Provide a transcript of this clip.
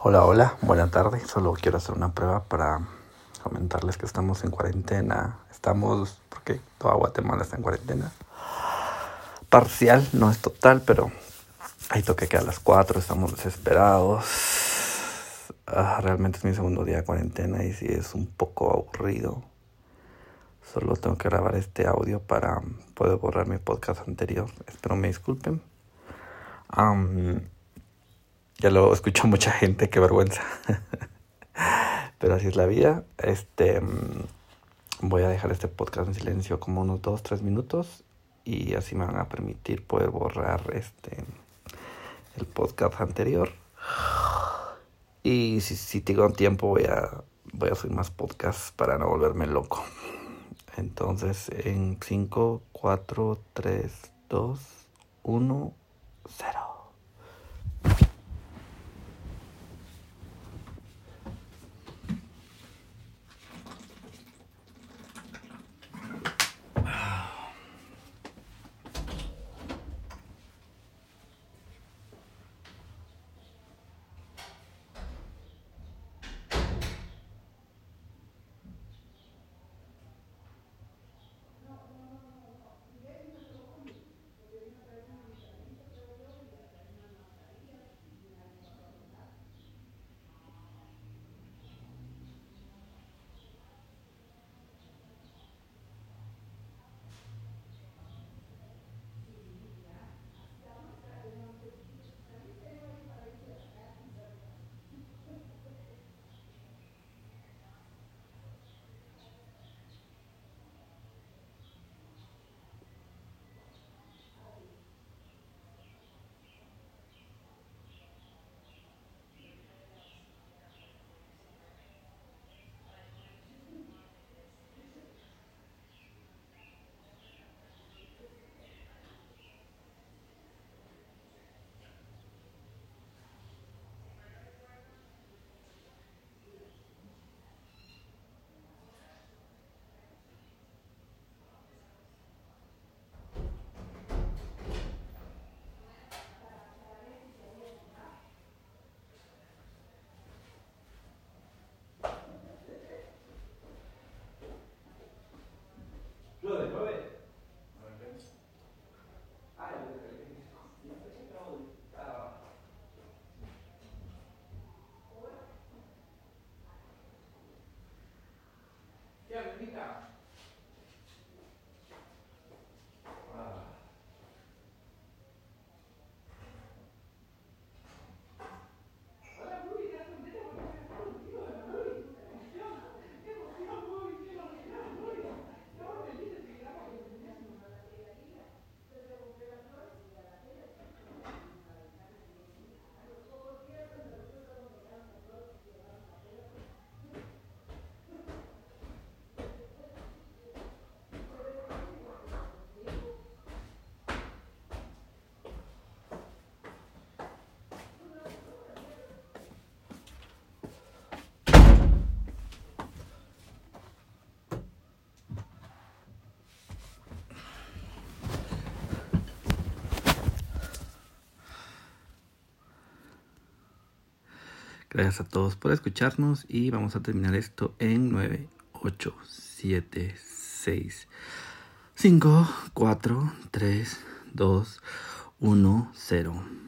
Hola, hola, buena tarde. Solo quiero hacer una prueba para comentarles que estamos en cuarentena. Estamos, porque toda Guatemala está en cuarentena. Parcial, no es total, pero hay toque que a las 4, estamos desesperados. Ah, realmente es mi segundo día de cuarentena y sí es un poco aburrido. Solo tengo que grabar este audio para poder borrar mi podcast anterior. Espero me disculpen. Ya lo escucho mucha gente, qué vergüenza. Pero así es la vida. Este voy a dejar este podcast en silencio como unos 2, 3 minutos y así me van a permitir poder borrar este el podcast anterior. Y si, si tengo tiempo voy a voy a hacer más podcasts para no volverme loco. Entonces en 5, 4, 3, 2, 1, 0. Gracias a todos por escucharnos y vamos a terminar esto en 9, 8, 7, 6, 5, 4, 3, 2, 1, 0.